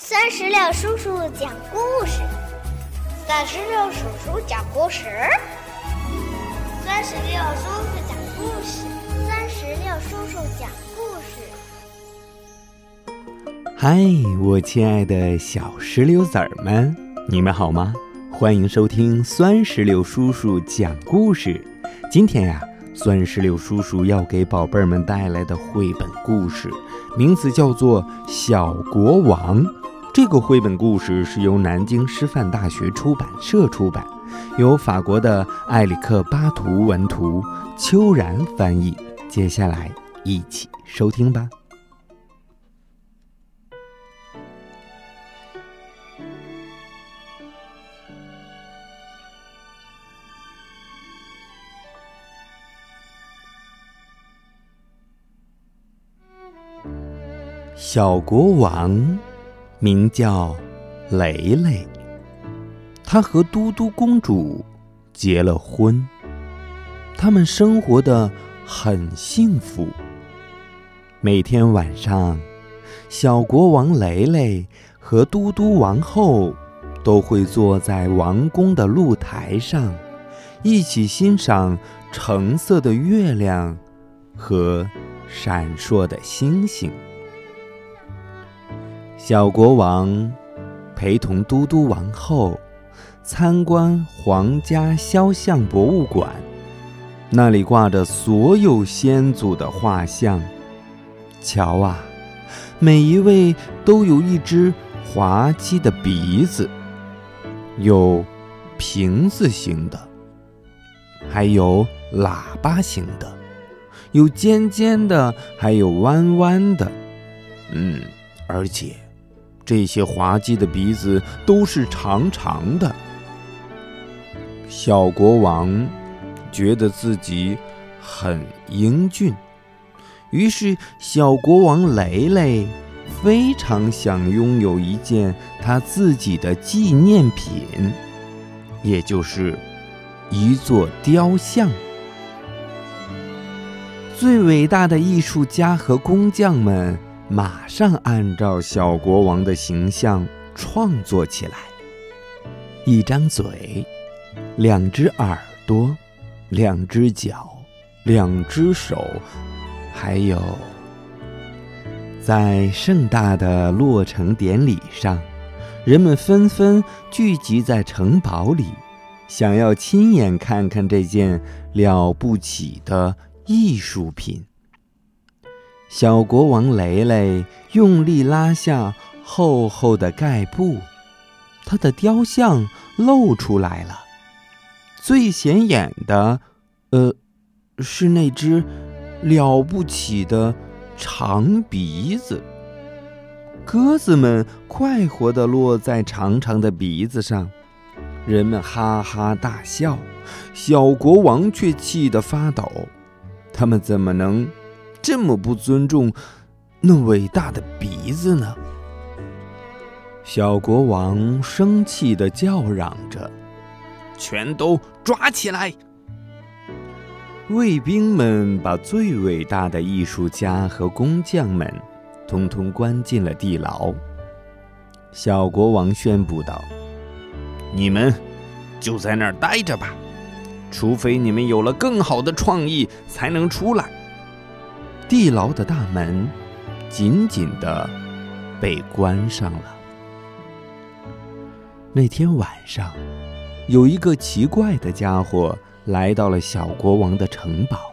三十六叔叔讲故事，三十六叔叔讲故事，三十六叔叔讲故事，三十六叔叔讲故事。嗨，我亲爱的小石榴籽儿们，你们好吗？欢迎收听酸石榴叔叔讲故事。今天呀，酸石榴叔叔要给宝贝儿们带来的绘本故事，名字叫做《小国王》。这个绘本故事是由南京师范大学出版社出版，由法国的埃里克·巴图文图，邱然翻译。接下来一起收听吧。小国王。名叫雷雷，他和嘟嘟公主结了婚，他们生活的很幸福。每天晚上，小国王雷雷和嘟嘟王后都会坐在王宫的露台上，一起欣赏橙色的月亮和闪烁的星星。小国王陪同嘟嘟王后参观皇家肖像博物馆，那里挂着所有先祖的画像。瞧啊，每一位都有一只滑稽的鼻子，有瓶子形的，还有喇叭形的，有尖尖的，还有弯弯的。嗯，而且。这些滑稽的鼻子都是长长的。小国王觉得自己很英俊，于是小国王雷雷非常想拥有一件他自己的纪念品，也就是一座雕像。最伟大的艺术家和工匠们。马上按照小国王的形象创作起来：一张嘴，两只耳朵，两只脚，两只手，还有……在盛大的落成典礼上，人们纷纷聚集在城堡里，想要亲眼看看这件了不起的艺术品。小国王雷雷用力拉下厚厚的盖布，他的雕像露出来了。最显眼的，呃，是那只了不起的长鼻子。鸽子们快活地落在长长的鼻子上，人们哈哈大笑，小国王却气得发抖。他们怎么能？这么不尊重那伟大的鼻子呢？小国王生气的叫嚷着：“全都抓起来！”卫兵们把最伟大的艺术家和工匠们通通关进了地牢。小国王宣布道：“你们就在那儿待着吧，除非你们有了更好的创意，才能出来。”地牢的大门紧紧的被关上了。那天晚上，有一个奇怪的家伙来到了小国王的城堡。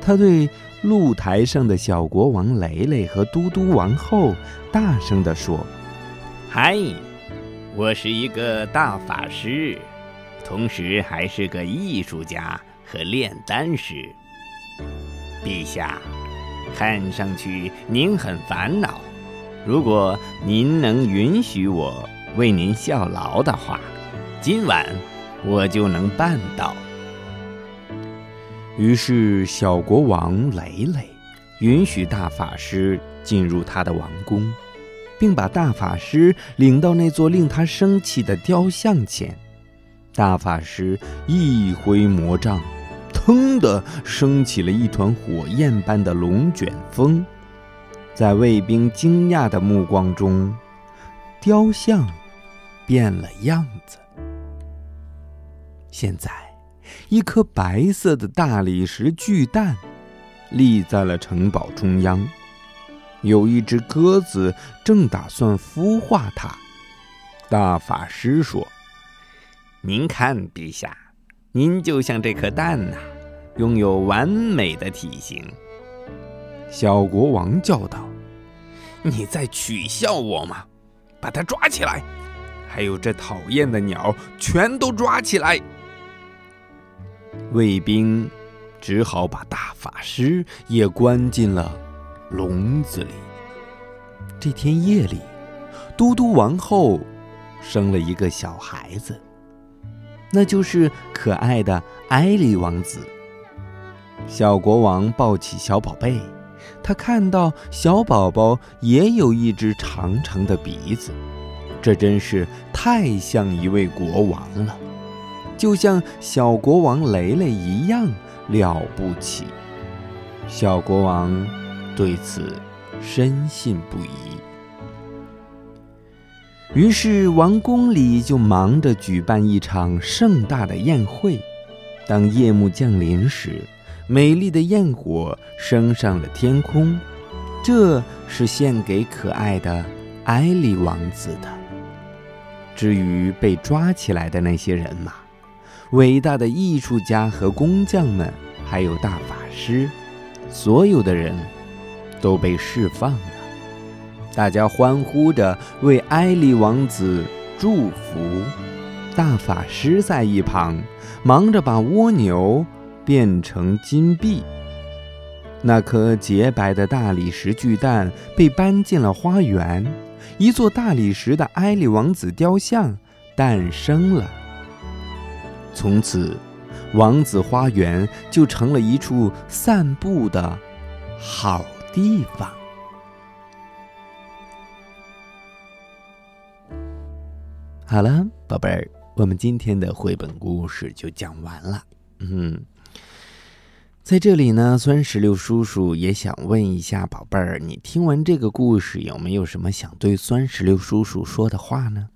他对露台上的小国王雷雷和嘟嘟王后大声地说：“嗨，我是一个大法师，同时还是个艺术家和炼丹师，陛下。”看上去您很烦恼，如果您能允许我为您效劳的话，今晚我就能办到。于是，小国王雷雷允许大法师进入他的王宫，并把大法师领到那座令他生气的雕像前。大法师一挥魔杖。砰的升起了一团火焰般的龙卷风，在卫兵惊讶的目光中，雕像变了样子。现在，一颗白色的大理石巨蛋立在了城堡中央，有一只鸽子正打算孵化它。大法师说：“您看，陛下，您就像这颗蛋呐，拥有完美的体型。”小国王叫道：“你在取笑我吗？把它抓起来！还有这讨厌的鸟，全都抓起来！”卫兵只好把大法师也关进了笼子里。这天夜里，嘟嘟王后。生了一个小孩子，那就是可爱的艾利王子。小国王抱起小宝贝，他看到小宝宝也有一只长长的鼻子，这真是太像一位国王了，就像小国王雷雷一样了不起。小国王对此深信不疑。于是，王宫里就忙着举办一场盛大的宴会。当夜幕降临时，美丽的焰火升上了天空，这是献给可爱的艾丽王子的。至于被抓起来的那些人嘛，伟大的艺术家和工匠们，还有大法师，所有的人都被释放了。大家欢呼着为埃利王子祝福，大法师在一旁忙着把蜗牛变成金币。那颗洁白的大理石巨蛋被搬进了花园，一座大理石的埃利王子雕像诞生了。从此，王子花园就成了一处散步的好地方。好了，宝贝儿，我们今天的绘本故事就讲完了。嗯，在这里呢，酸石榴叔叔也想问一下宝贝儿，你听完这个故事有没有什么想对酸石榴叔叔说的话呢？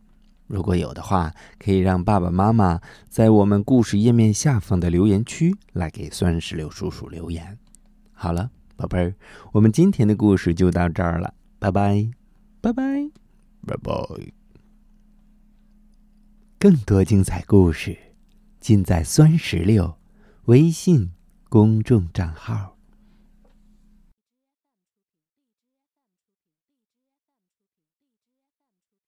如果有的话，可以让爸爸妈妈在我们故事页面下方的留言区来给酸石榴叔叔留言。好了，宝贝儿，我们今天的故事就到这儿了，拜拜，拜拜，拜拜。更多精彩故事，尽在酸石榴微信公众账号。